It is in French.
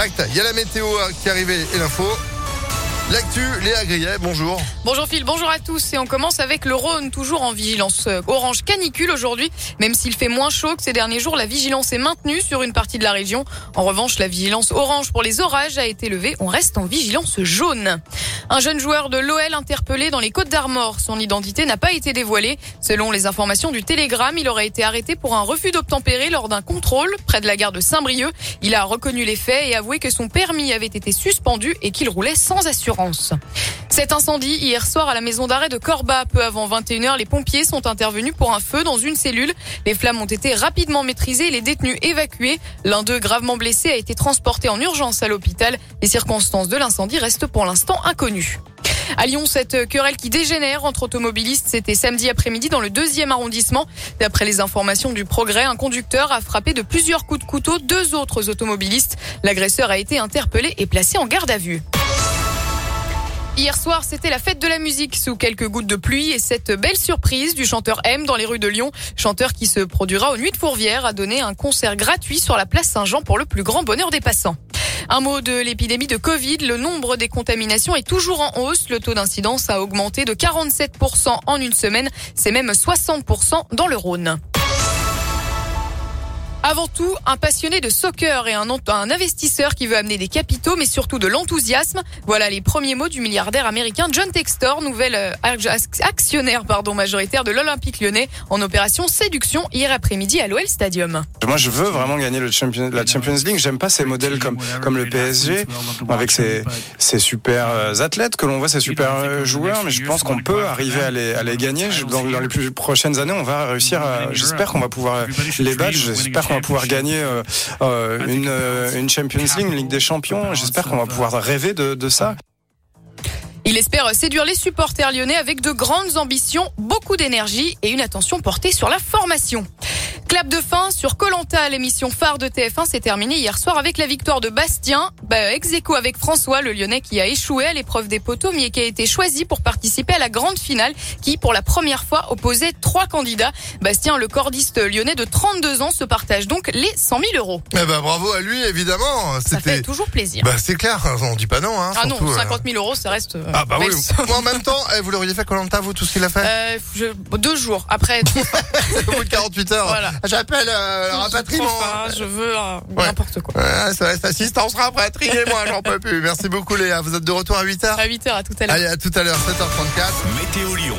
Impact. Il y a la météo euh, qui est arrivée et l'info. L'actu, Léa Grillet, bonjour. Bonjour Phil, bonjour à tous. Et on commence avec le Rhône, toujours en vigilance euh, orange canicule aujourd'hui. Même s'il fait moins chaud que ces derniers jours, la vigilance est maintenue sur une partie de la région. En revanche, la vigilance orange pour les orages a été levée. On reste en vigilance jaune. Un jeune joueur de l'OL interpellé dans les Côtes d'Armor. Son identité n'a pas été dévoilée. Selon les informations du Télégramme, il aurait été arrêté pour un refus d'obtempérer lors d'un contrôle près de la gare de Saint-Brieuc. Il a reconnu les faits et avoué que son permis avait été suspendu et qu'il roulait sans assurance. Cet incendie hier soir à la maison d'arrêt de Corba, peu avant 21h, les pompiers sont intervenus pour un feu dans une cellule. Les flammes ont été rapidement maîtrisées et les détenus évacués. L'un d'eux, gravement blessé, a été transporté en urgence à l'hôpital. Les circonstances de l'incendie restent pour l'instant inconnues. À Lyon, cette querelle qui dégénère entre automobilistes, c'était samedi après-midi dans le deuxième arrondissement. D'après les informations du progrès, un conducteur a frappé de plusieurs coups de couteau deux autres automobilistes. L'agresseur a été interpellé et placé en garde à vue. Hier soir, c'était la fête de la musique sous quelques gouttes de pluie et cette belle surprise du chanteur M dans les rues de Lyon, chanteur qui se produira aux Nuits de Fourvière, a donné un concert gratuit sur la place Saint-Jean pour le plus grand bonheur des passants. Un mot de l'épidémie de Covid. Le nombre des contaminations est toujours en hausse. Le taux d'incidence a augmenté de 47% en une semaine. C'est même 60% dans le Rhône. Avant tout, un passionné de soccer et un, investisseur qui veut amener des capitaux, mais surtout de l'enthousiasme. Voilà les premiers mots du milliardaire américain John Textor, nouvel euh, actionnaire pardon, majoritaire de l'Olympique lyonnais en opération séduction hier après-midi à l'OL Stadium. Moi, je veux vraiment gagner la Champions League. J'aime pas ces modèles comme, le PSG, avec ces, super euh, athlètes que l'on voit, ces super euh, joueurs, mais je pense qu'on peut arriver à les, gagner. Dans, les prochaines années, on va réussir j'espère qu'on va pouvoir les battre, j'espère on va pouvoir gagner euh, euh, une, euh, une Champions League, une Ligue des Champions. J'espère qu'on va pouvoir rêver de, de ça. Il espère séduire les supporters lyonnais avec de grandes ambitions, beaucoup d'énergie et une attention portée sur la formation. Clap de fin sur Colanta, l'émission phare de TF1 s'est terminée hier soir avec la victoire de Bastien, bah, ex aequo avec François, le Lyonnais qui a échoué à l'épreuve des poteaux, mais qui a été choisi pour participer à la grande finale, qui pour la première fois opposait trois candidats. Bastien, le cordiste lyonnais de 32 ans, se partage donc les 100 000 euros. Eh ben, bravo à lui, évidemment. Ça fait toujours plaisir. Bah, c'est clair, on dit pas non. Hein, ah non, 50 000 euros, ça reste. Euh, ah bah oui. en même temps, eh, vous l'auriez fait Colanta, vous, tout ce qu'il a fait euh, je... Deux jours après. Au bout de 48 heures. Voilà. J'appelle euh, le rapatriement. je veux euh, n'importe quoi. Ouais, ça reste assistance rapatrié, moi j'en peux plus. Merci beaucoup Léa. Vous êtes de retour à 8h À 8h, à tout à l'heure. Allez, à tout à l'heure, 7h34. Météo Lyon.